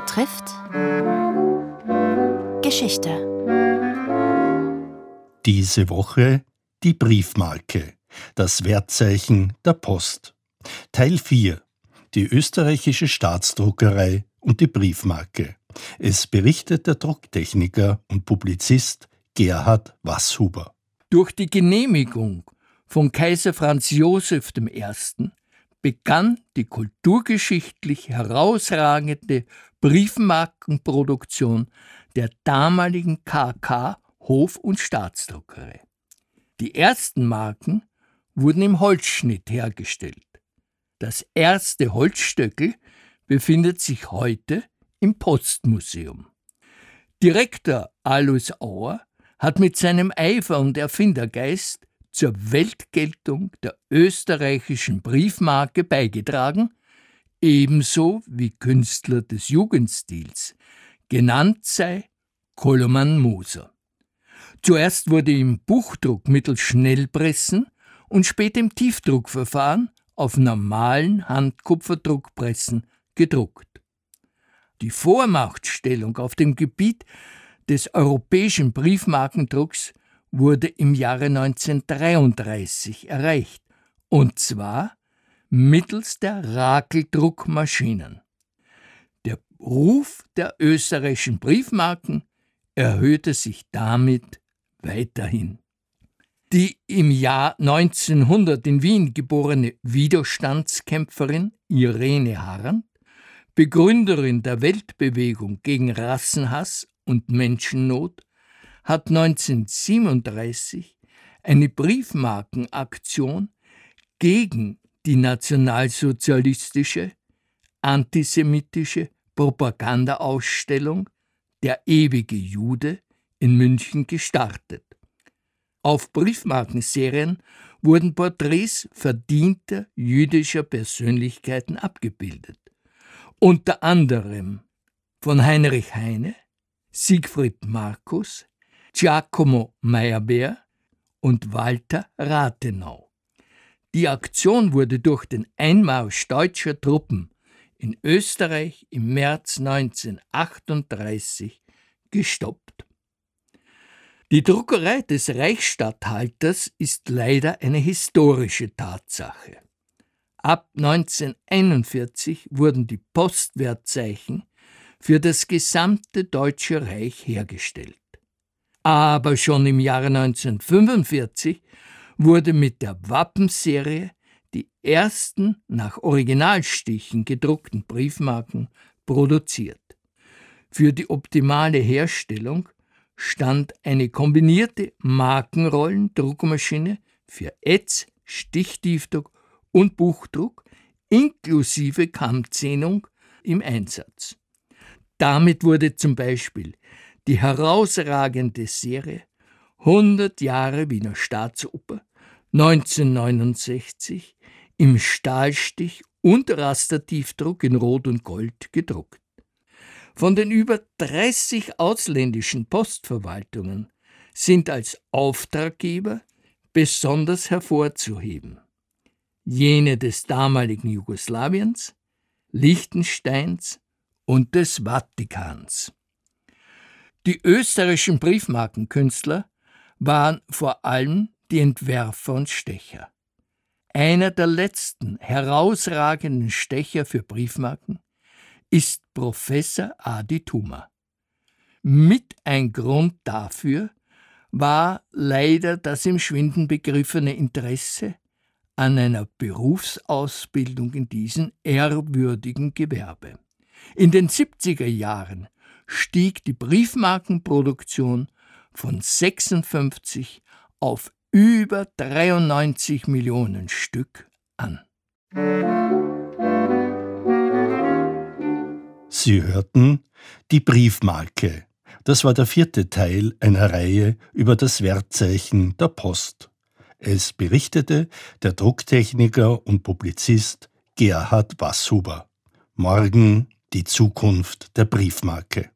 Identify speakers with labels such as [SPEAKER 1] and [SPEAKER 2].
[SPEAKER 1] betrifft Geschichte.
[SPEAKER 2] Diese Woche die Briefmarke, das Wertzeichen der Post. Teil 4. Die österreichische Staatsdruckerei und die Briefmarke. Es berichtet der Drucktechniker und Publizist Gerhard Wasshuber.
[SPEAKER 3] Durch die Genehmigung von Kaiser Franz Joseph I. begann die kulturgeschichtlich herausragende Briefmarkenproduktion der damaligen KK Hof- und Staatsdruckerei. Die ersten Marken wurden im Holzschnitt hergestellt. Das erste Holzstöckel befindet sich heute im Postmuseum. Direktor Alois Auer hat mit seinem Eifer und Erfindergeist zur Weltgeltung der österreichischen Briefmarke beigetragen, ebenso wie Künstler des Jugendstils, genannt sei Koloman Moser. Zuerst wurde im Buchdruck mittels Schnellpressen und später im Tiefdruckverfahren auf normalen Handkupferdruckpressen gedruckt. Die Vormachtstellung auf dem Gebiet des europäischen Briefmarkendrucks wurde im Jahre 1933 erreicht, und zwar mittels der Rakeldruckmaschinen. Der Ruf der österreichischen Briefmarken erhöhte sich damit weiterhin. Die im Jahr 1900 in Wien geborene Widerstandskämpferin Irene Harren, Begründerin der Weltbewegung gegen Rassenhass und Menschennot, hat 1937 eine Briefmarkenaktion gegen die nationalsozialistische, antisemitische Propagandaausstellung Der ewige Jude in München gestartet. Auf Briefmarkenserien wurden Porträts verdienter jüdischer Persönlichkeiten abgebildet. Unter anderem von Heinrich Heine, Siegfried Markus, Giacomo Meyerbeer und Walter Rathenau. Die Aktion wurde durch den Einmarsch deutscher Truppen in Österreich im März 1938 gestoppt. Die Druckerei des Reichsstatthalters ist leider eine historische Tatsache. Ab 1941 wurden die Postwertzeichen für das gesamte Deutsche Reich hergestellt. Aber schon im Jahre 1945 wurde mit der Wappenserie die ersten nach Originalstichen gedruckten Briefmarken produziert. Für die optimale Herstellung stand eine kombinierte Markenrollendruckmaschine für Ätz, Stichtiefdruck und Buchdruck inklusive Kammzehnung im Einsatz. Damit wurde zum Beispiel die herausragende Serie 100 Jahre Wiener Staatsoper 1969 im Stahlstich und Rastertiefdruck in Rot und Gold gedruckt. Von den über 30 ausländischen Postverwaltungen sind als Auftraggeber besonders hervorzuheben jene des damaligen Jugoslawiens, Liechtensteins und des Vatikans. Die österreichischen Briefmarkenkünstler waren vor allem die Entwerfer und Stecher. Einer der letzten herausragenden Stecher für Briefmarken ist Professor Adi Thuma. Mit ein Grund dafür war leider das im Schwinden begriffene Interesse an einer Berufsausbildung in diesem ehrwürdigen Gewerbe. In den 70er Jahren stieg die Briefmarkenproduktion von 56 auf über 93 Millionen Stück an.
[SPEAKER 2] Sie hörten die Briefmarke. Das war der vierte Teil einer Reihe über das Wertzeichen der Post. Es berichtete der Drucktechniker und Publizist Gerhard Wasshuber. Morgen die Zukunft der Briefmarke.